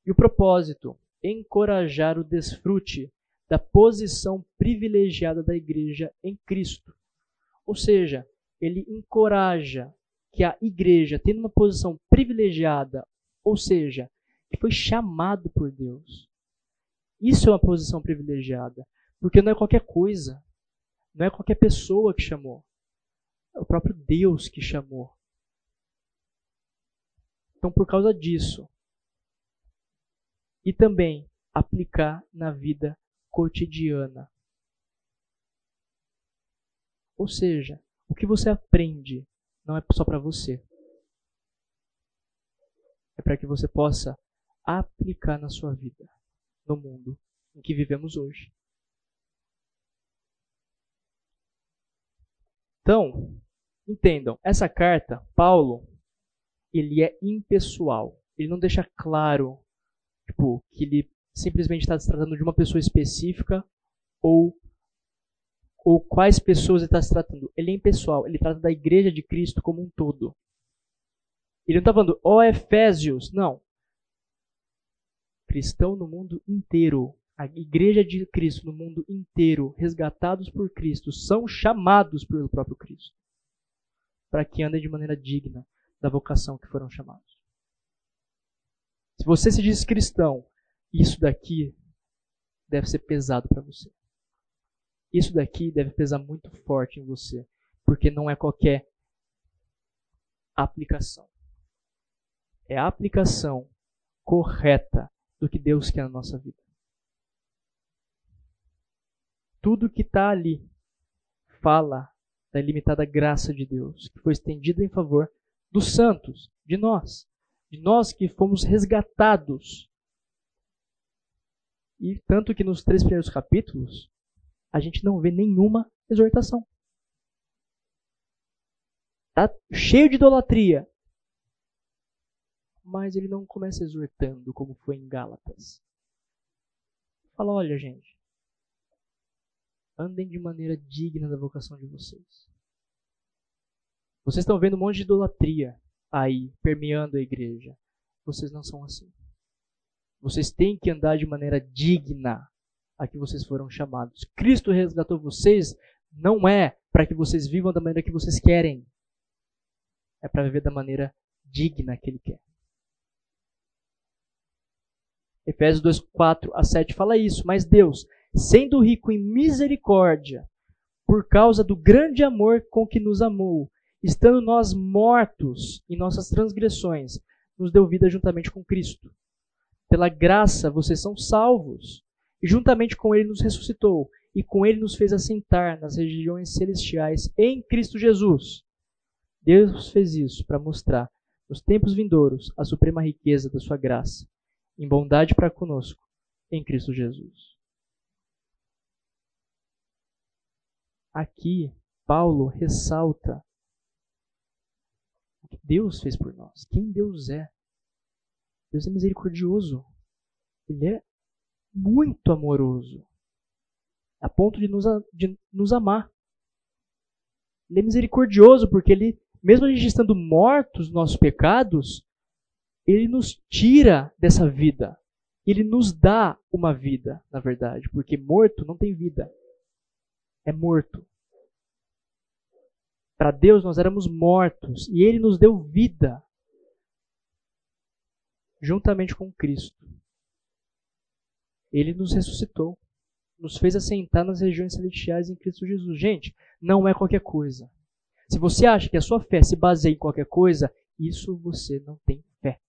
E o propósito? Encorajar o desfrute da posição privilegiada da igreja em Cristo. Ou seja, ele encoraja que a igreja, tendo uma posição privilegiada, ou seja, que foi chamado por Deus. Isso é uma posição privilegiada, porque não é qualquer coisa, não é qualquer pessoa que chamou, é o próprio Deus que chamou. Então, por causa disso, e também aplicar na vida cotidiana. Ou seja, o que você aprende não é só para você. É para que você possa aplicar na sua vida, no mundo em que vivemos hoje. Então, entendam, essa carta, Paulo, ele é impessoal. Ele não deixa claro Tipo, que ele simplesmente está se tratando de uma pessoa específica ou ou quais pessoas ele está se tratando. Ele é impessoal, ele trata da igreja de Cristo como um todo. Ele não está falando, ó oh, Efésios, não. Cristão no mundo inteiro. A igreja de Cristo no mundo inteiro, resgatados por Cristo, são chamados pelo próprio Cristo. Para que andem de maneira digna da vocação que foram chamados. Se você se diz cristão, isso daqui deve ser pesado para você. Isso daqui deve pesar muito forte em você, porque não é qualquer aplicação. É a aplicação correta do que Deus quer na nossa vida. Tudo que está ali fala da ilimitada graça de Deus, que foi estendida em favor dos santos, de nós de nós que fomos resgatados. E tanto que nos três primeiros capítulos, a gente não vê nenhuma exortação. Está cheio de idolatria. Mas ele não começa exortando como foi em Gálatas. Fala, olha, gente, andem de maneira digna da vocação de vocês. Vocês estão vendo um monte de idolatria aí permeando a igreja. Vocês não são assim. Vocês têm que andar de maneira digna a que vocês foram chamados. Cristo resgatou vocês não é para que vocês vivam da maneira que vocês querem. É para viver da maneira digna que ele quer. Efésios 2, 4 a 7 fala isso. Mas Deus, sendo rico em misericórdia, por causa do grande amor com que nos amou, estando nós mortos em nossas transgressões, nos deu vida juntamente com Cristo. Pela graça vocês são salvos, e juntamente com Ele nos ressuscitou, e com Ele nos fez assentar nas regiões celestiais em Cristo Jesus. Deus fez isso para mostrar, nos tempos vindouros, a suprema riqueza da Sua graça, em bondade para conosco, em Cristo Jesus. Aqui, Paulo ressalta Deus fez por nós, quem Deus é. Deus é misericordioso. Ele é muito amoroso, a ponto de nos, de nos amar. Ele é misericordioso porque ele, mesmo a gente estando mortos nos nossos pecados, ele nos tira dessa vida. Ele nos dá uma vida, na verdade, porque morto não tem vida. É morto. Para Deus nós éramos mortos e Ele nos deu vida juntamente com Cristo. Ele nos ressuscitou, nos fez assentar nas regiões celestiais em Cristo Jesus. Gente, não é qualquer coisa. Se você acha que a sua fé se baseia em qualquer coisa, isso você não tem fé.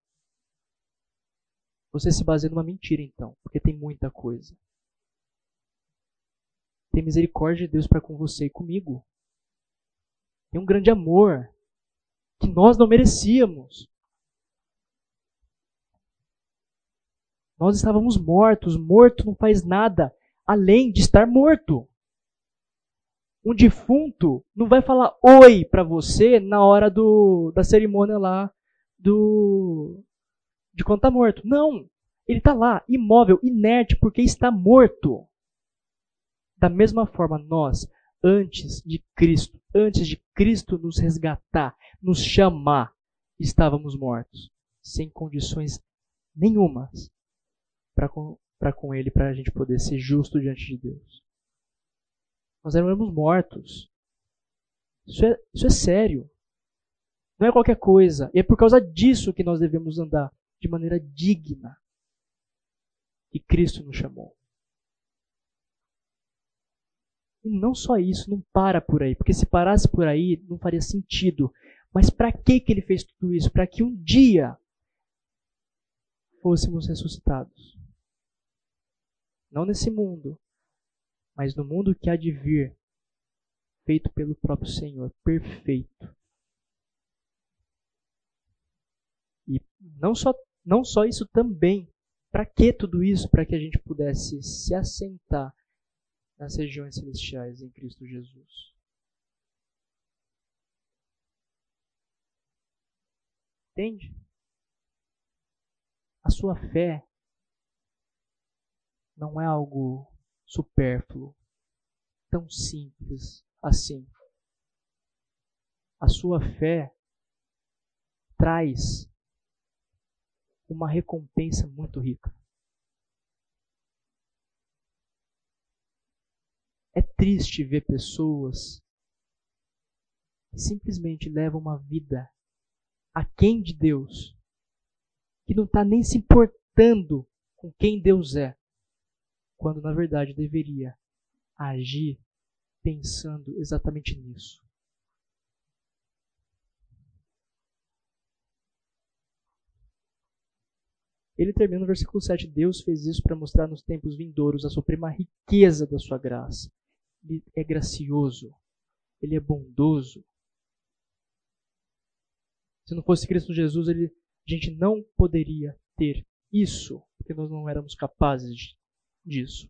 Você se baseia numa mentira, então, porque tem muita coisa. Tem misericórdia de Deus para com você e comigo. Tem um grande amor que nós não merecíamos. Nós estávamos mortos. Morto não faz nada além de estar morto. Um defunto não vai falar oi para você na hora do, da cerimônia lá do de quando está morto. Não. Ele está lá, imóvel, inerte, porque está morto. Da mesma forma, nós, antes de Cristo, antes de Cristo nos resgatar, nos chamar, estávamos mortos, sem condições nenhumas para com, com Ele, para a gente poder ser justo diante de Deus. Nós éramos mortos. Isso é, isso é sério. Não é qualquer coisa. E é por causa disso que nós devemos andar de maneira digna. E Cristo nos chamou. E não só isso, não para por aí, porque se parasse por aí não faria sentido. Mas para que que ele fez tudo isso? Para que um dia fôssemos ressuscitados. Não nesse mundo, mas no mundo que há de vir, feito pelo próprio Senhor, perfeito. E não só, não só isso também. Para que tudo isso? Para que a gente pudesse se assentar nas regiões celestiais em Cristo Jesus. Entende? A sua fé não é algo supérfluo, tão simples assim. A sua fé traz uma recompensa muito rica. É triste ver pessoas que simplesmente levam uma vida aquém de Deus, que não está nem se importando com quem Deus é quando na verdade deveria agir pensando exatamente nisso. Ele termina no versículo 7: Deus fez isso para mostrar nos tempos vindouros a suprema riqueza da sua graça. Ele é gracioso, ele é bondoso. Se não fosse Cristo Jesus, ele, a gente não poderia ter isso, porque nós não éramos capazes de disso.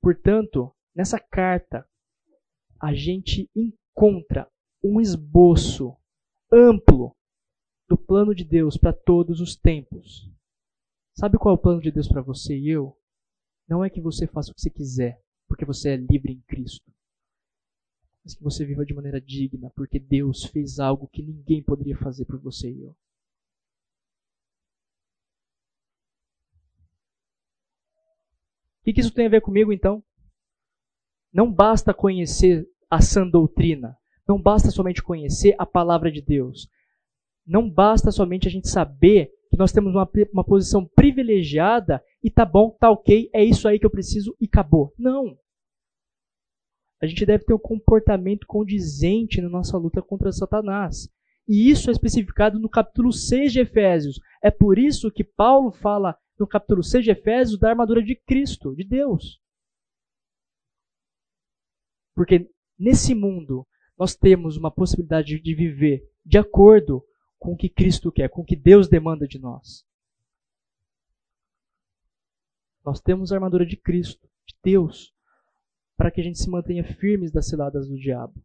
Portanto, nessa carta, a gente encontra um esboço amplo do plano de Deus para todos os tempos. Sabe qual é o plano de Deus para você e eu? Não é que você faça o que você quiser, porque você é livre em Cristo. Mas que você viva de maneira digna, porque Deus fez algo que ninguém poderia fazer por você e eu. O que isso tem a ver comigo então? Não basta conhecer a sã doutrina. Não basta somente conhecer a palavra de Deus. Não basta somente a gente saber que nós temos uma, uma posição privilegiada e tá bom, tá ok, é isso aí que eu preciso e acabou. Não. A gente deve ter um comportamento condizente na nossa luta contra Satanás. E isso é especificado no capítulo 6 de Efésios. É por isso que Paulo fala no capítulo 6 de Efésios, da armadura de Cristo, de Deus. Porque nesse mundo nós temos uma possibilidade de viver de acordo com o que Cristo quer, com o que Deus demanda de nós. Nós temos a armadura de Cristo, de Deus, para que a gente se mantenha firmes das ciladas do diabo.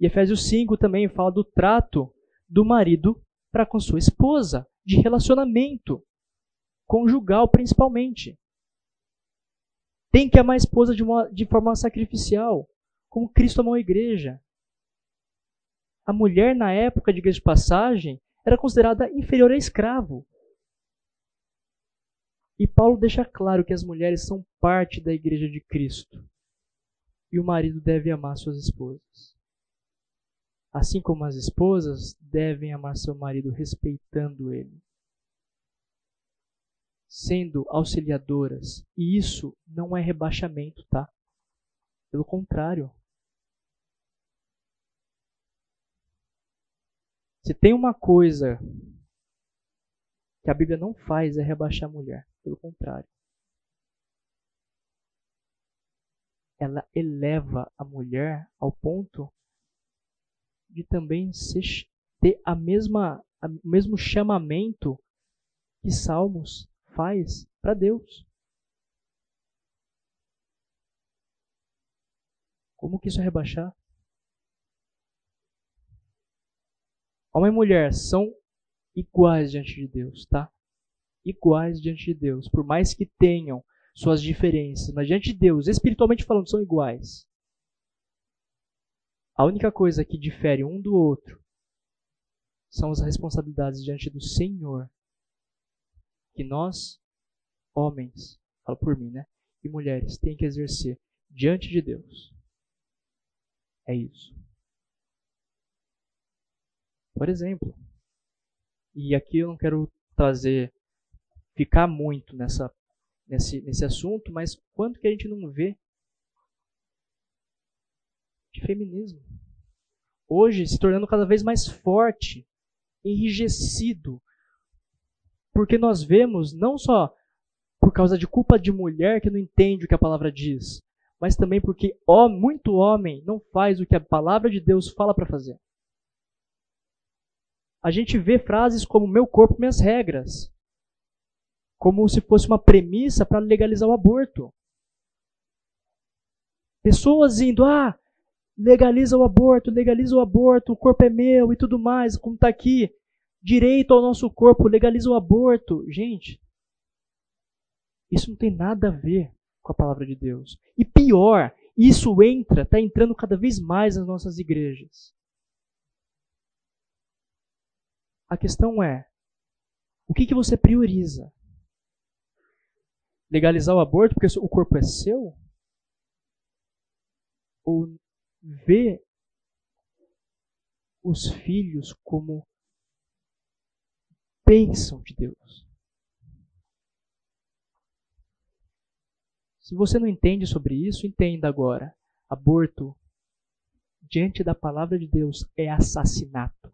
E Efésios 5 também fala do trato do marido para com sua esposa, de relacionamento conjugal principalmente. Tem que amar a esposa de, uma, de forma sacrificial, como Cristo amou a igreja. A mulher, na época de igreja de passagem, era considerada inferior a escravo. E Paulo deixa claro que as mulheres são parte da igreja de Cristo. E o marido deve amar suas esposas. Assim como as esposas devem amar seu marido respeitando ele sendo auxiliadoras. E isso não é rebaixamento, tá? Pelo contrário. Se tem uma coisa que a Bíblia não faz é rebaixar a mulher. Pelo contrário. Ela eleva a mulher ao ponto de também ter a mesma, o mesmo chamamento que Salmos faz para Deus. Como que isso é rebaixar? Homem e mulher são iguais diante de Deus, tá? Iguais diante de Deus. Por mais que tenham suas diferenças, mas diante de Deus, espiritualmente falando, são iguais. A única coisa que difere um do outro são as responsabilidades diante do Senhor que nós, homens, falo por mim, né? E mulheres, tem que exercer diante de Deus. É isso. Por exemplo, e aqui eu não quero trazer, ficar muito nessa, nesse, nesse assunto, mas quanto que a gente não vê de feminismo? Hoje se tornando cada vez mais forte, enrijecido, porque nós vemos não só por causa de culpa de mulher que não entende o que a palavra diz, mas também porque ó, muito homem não faz o que a palavra de Deus fala para fazer. A gente vê frases como meu corpo, minhas regras, como se fosse uma premissa para legalizar o aborto. Pessoas indo, ah, legaliza o aborto, legaliza o aborto, o corpo é meu e tudo mais, como está aqui direito ao nosso corpo, legaliza o aborto. Gente, isso não tem nada a ver com a palavra de Deus. E pior, isso entra, está entrando cada vez mais nas nossas igrejas. A questão é, o que, que você prioriza? Legalizar o aborto porque o corpo é seu? Ou ver os filhos como bênção de Deus. Se você não entende sobre isso, entenda agora. Aborto, diante da palavra de Deus, é assassinato.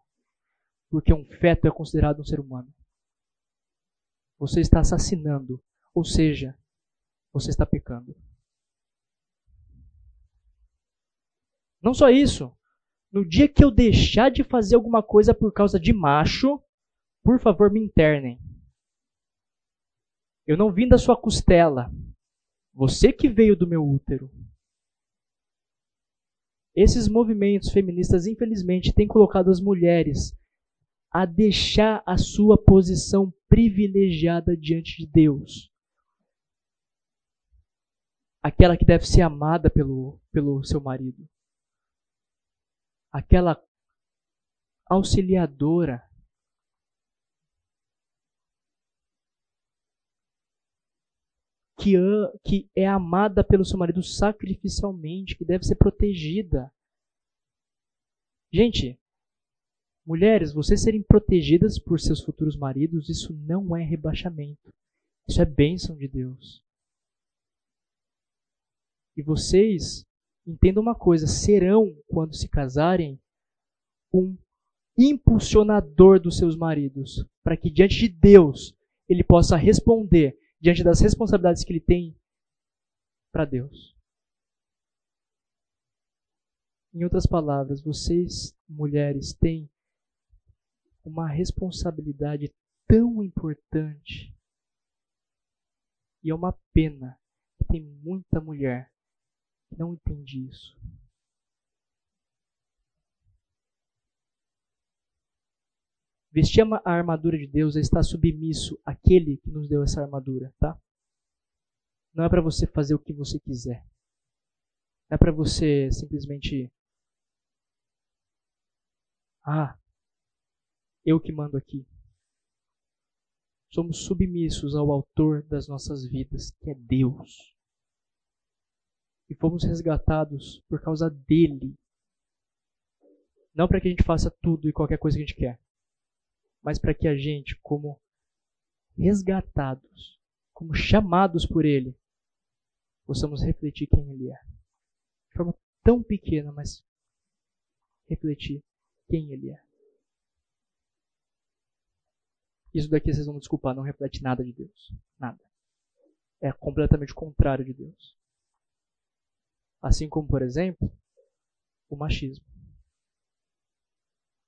Porque um feto é considerado um ser humano. Você está assassinando, ou seja, você está pecando. Não só isso. No dia que eu deixar de fazer alguma coisa por causa de macho, por favor, me internem. Eu não vim da sua costela. Você que veio do meu útero. Esses movimentos feministas, infelizmente, têm colocado as mulheres a deixar a sua posição privilegiada diante de Deus. Aquela que deve ser amada pelo, pelo seu marido. Aquela auxiliadora que, que é amada pelo seu marido sacrificialmente, que deve ser protegida. Gente, mulheres, vocês serem protegidas por seus futuros maridos, isso não é rebaixamento. Isso é bênção de Deus. E vocês entendam uma coisa: serão, quando se casarem, um impulsionador dos seus maridos, para que diante de Deus ele possa responder diante das responsabilidades que ele tem para Deus. Em outras palavras, vocês, mulheres, têm uma responsabilidade tão importante. E é uma pena que tem muita mulher que não entende isso. Vestir a armadura de Deus é estar submisso àquele que nos deu essa armadura, tá? Não é para você fazer o que você quiser. Não é para você simplesmente ah, eu que mando aqui. Somos submissos ao autor das nossas vidas, que é Deus. E fomos resgatados por causa dele. Não para que a gente faça tudo e qualquer coisa que a gente quer mas para que a gente, como resgatados, como chamados por Ele, possamos refletir quem Ele é. De forma tão pequena, mas refletir quem Ele é. Isso daqui vocês vão me desculpar, não reflete nada de Deus. Nada. É completamente contrário de Deus. Assim como, por exemplo, o machismo.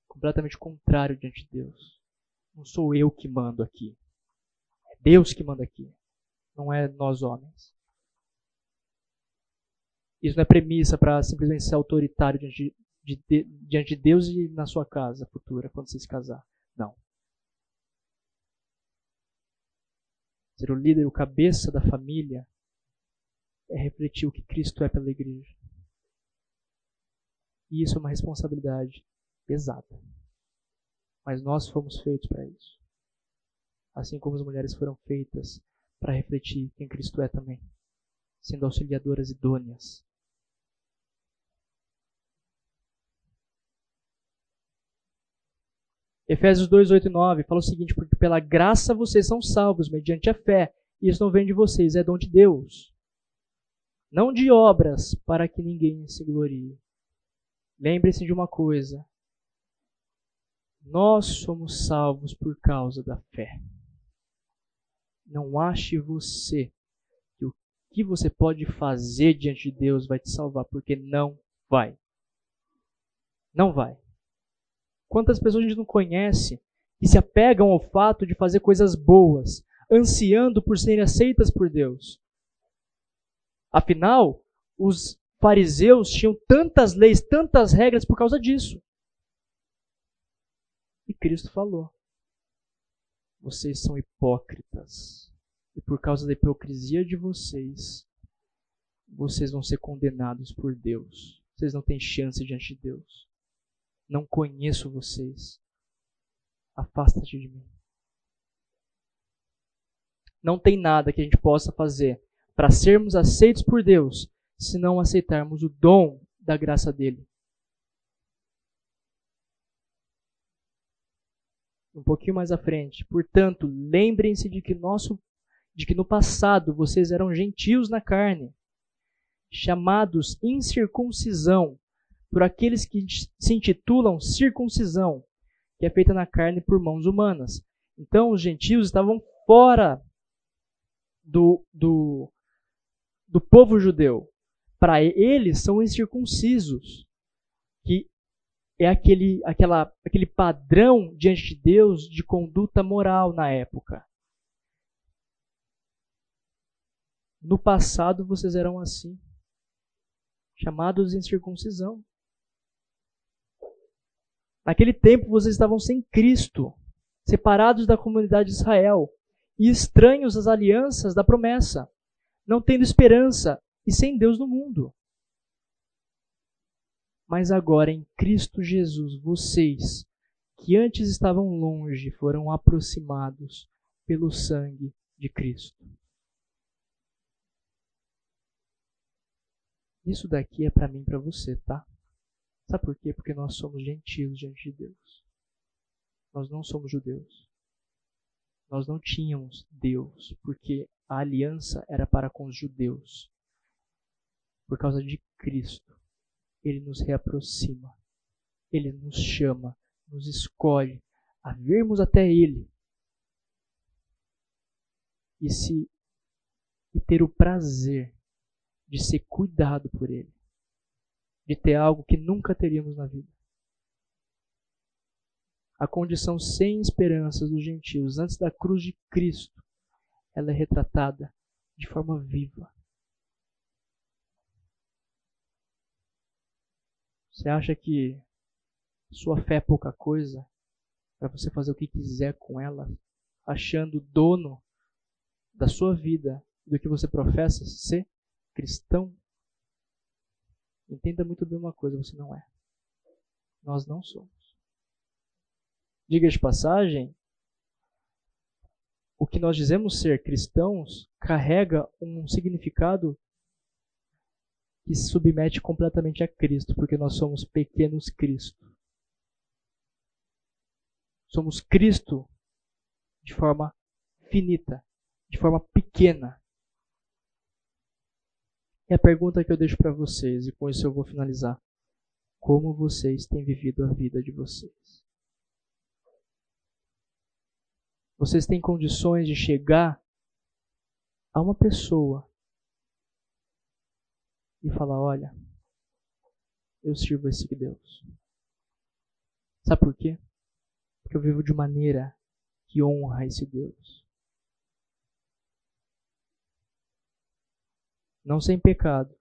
Completamente contrário diante de Deus. Não sou eu que mando aqui. É Deus que manda aqui. Não é nós homens. Isso não é premissa para simplesmente ser autoritário diante de, de, diante de Deus e na sua casa futura, quando você se casar. Não. Ser o líder, o cabeça da família, é refletir o que Cristo é pela igreja. E isso é uma responsabilidade pesada. Mas nós fomos feitos para isso. Assim como as mulheres foram feitas para refletir quem Cristo é também, sendo auxiliadoras idôneas. Efésios 2, 8 e 9 fala o seguinte: Porque pela graça vocês são salvos, mediante a fé. E isso não vem de vocês, é dom de Deus. Não de obras, para que ninguém se glorie. Lembre-se de uma coisa: nós somos salvos por causa da fé. Não ache você que o que você pode fazer diante de Deus vai te salvar, porque não vai. Não vai. Quantas pessoas a gente não conhece que se apegam ao fato de fazer coisas boas, ansiando por serem aceitas por Deus? Afinal, os fariseus tinham tantas leis, tantas regras por causa disso. Cristo falou: Vocês são hipócritas. E por causa da hipocrisia de vocês, vocês vão ser condenados por Deus. Vocês não têm chance diante de Deus. Não conheço vocês. Afasta-te de mim. Não tem nada que a gente possa fazer para sermos aceitos por Deus se não aceitarmos o dom da graça dele. Um pouquinho mais à frente. Portanto, lembrem-se de que nosso de que no passado vocês eram gentios na carne, chamados incircuncisão por aqueles que se intitulam circuncisão, que é feita na carne por mãos humanas. Então os gentios estavam fora do, do, do povo judeu. Para eles são incircuncisos, é aquele, aquela, aquele padrão diante de Deus de conduta moral na época. No passado vocês eram assim, chamados em circuncisão. Naquele tempo vocês estavam sem Cristo, separados da comunidade de Israel e estranhos às alianças da promessa não tendo esperança e sem Deus no mundo. Mas agora em Cristo Jesus, vocês, que antes estavam longe, foram aproximados pelo sangue de Cristo. Isso daqui é para mim e para você, tá? Sabe por quê? Porque nós somos gentios diante de Deus. Nós não somos judeus. Nós não tínhamos Deus, porque a aliança era para com os judeus. Por causa de Cristo, ele nos reaproxima. Ele nos chama, nos escolhe a virmos até ele. E se e ter o prazer de ser cuidado por ele, de ter algo que nunca teríamos na vida. A condição sem esperanças dos gentios antes da cruz de Cristo ela é retratada de forma viva. Você acha que sua fé é pouca coisa para você fazer o que quiser com ela, achando dono da sua vida, do que você professa ser cristão? Entenda muito bem uma coisa: você não é. Nós não somos. Diga de passagem, o que nós dizemos ser cristãos carrega um significado que se submete completamente a Cristo, porque nós somos pequenos Cristo. Somos Cristo de forma finita, de forma pequena. E a pergunta que eu deixo para vocês, e com isso eu vou finalizar: como vocês têm vivido a vida de vocês? Vocês têm condições de chegar a uma pessoa e falar: Olha, eu sirvo esse Deus. Sabe por quê? Porque eu vivo de maneira que honra esse Deus. Não sem pecado,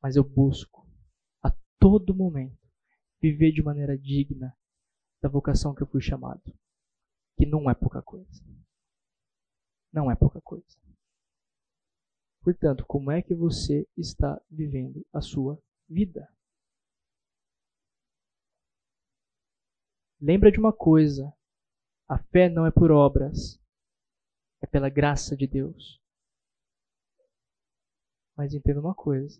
Mas eu busco a todo momento viver de maneira digna da vocação que eu fui chamado, que não é pouca coisa. Não é pouca coisa. Portanto, como é que você está vivendo a sua vida? Lembra de uma coisa: a fé não é por obras, é pela graça de Deus. Mas entenda uma coisa: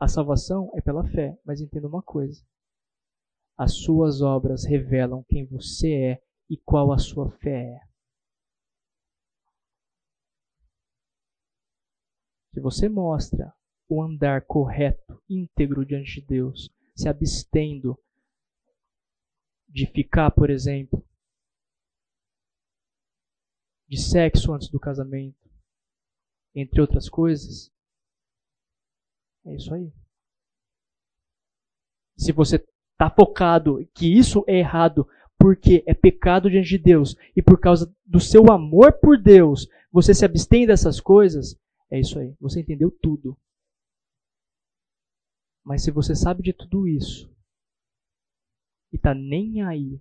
a salvação é pela fé, mas entenda uma coisa: as suas obras revelam quem você é e qual a sua fé é. Se você mostra o andar correto, íntegro diante de Deus, se abstendo de ficar, por exemplo, de sexo antes do casamento, entre outras coisas. É isso aí. Se você está focado que isso é errado porque é pecado diante de Deus e por causa do seu amor por Deus, você se abstém dessas coisas, é isso aí. Você entendeu tudo. Mas se você sabe de tudo isso e tá nem aí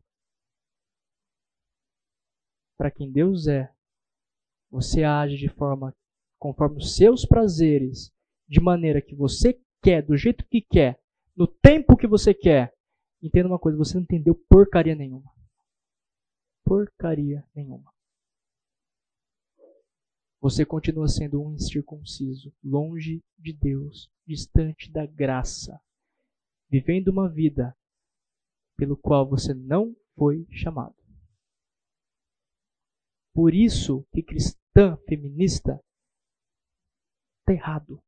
para quem Deus é, você age de forma conforme os seus prazeres, de maneira que você quer, do jeito que quer, no tempo que você quer. Entenda uma coisa, você não entendeu porcaria nenhuma. Porcaria nenhuma. Você continua sendo um incircunciso, longe de Deus, distante da graça, vivendo uma vida pelo qual você não foi chamado. Por isso que cristã feminista está errado.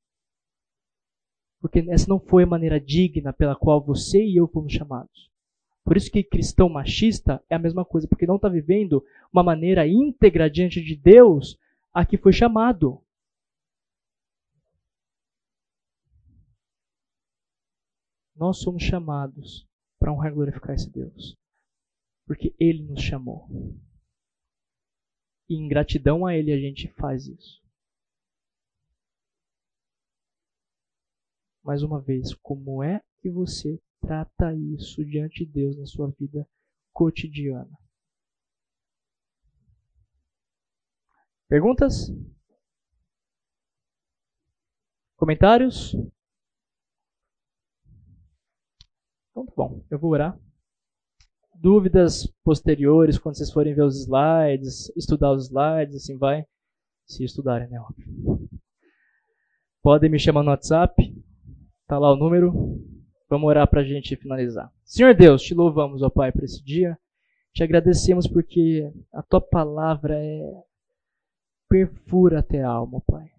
Porque essa não foi a maneira digna pela qual você e eu fomos chamados. Por isso que cristão machista é a mesma coisa, porque não está vivendo uma maneira íntegra diante de Deus a que foi chamado. Nós somos chamados para honrar e glorificar esse Deus. Porque Ele nos chamou. E em gratidão a Ele a gente faz isso. Mais uma vez, como é que você trata isso diante de Deus na sua vida cotidiana? Perguntas? Comentários? Então tá bom, eu vou orar. Dúvidas posteriores, quando vocês forem ver os slides, estudar os slides, assim vai. Se estudarem, né? Podem me chamar no WhatsApp. Tá lá o número. Vamos orar para a gente finalizar. Senhor Deus, te louvamos, ó Pai, por esse dia. Te agradecemos porque a tua palavra é perfura até a alma, Pai.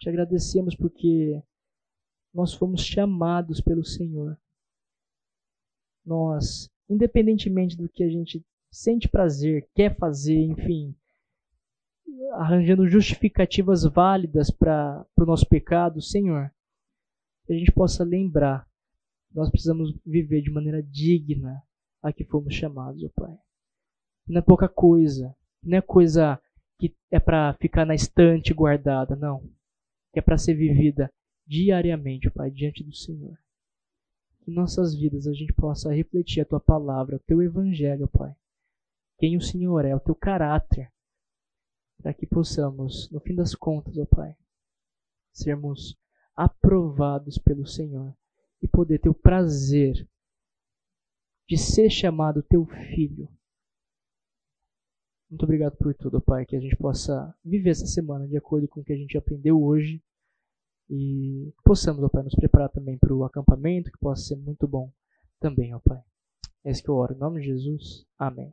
Te agradecemos porque nós fomos chamados pelo Senhor. Nós, independentemente do que a gente sente prazer, quer fazer, enfim, arranjando justificativas válidas para o nosso pecado, Senhor, que a gente possa lembrar que nós precisamos viver de maneira digna a que fomos chamados, ó Pai. Não é pouca coisa, não é coisa que é para ficar na estante guardada, não. Que é para ser vivida diariamente, Pai, diante do Senhor. Que em nossas vidas a gente possa refletir a tua palavra, o teu evangelho, Pai. Quem o Senhor é, o teu caráter. Para que possamos, no fim das contas, ó Pai, sermos aprovados pelo Senhor e poder ter o prazer de ser chamado teu filho muito obrigado por tudo, Pai, que a gente possa viver essa semana de acordo com o que a gente aprendeu hoje e possamos, ó Pai, nos preparar também para o acampamento, que possa ser muito bom também, ó Pai. É isso que eu oro. Em nome de Jesus. Amém.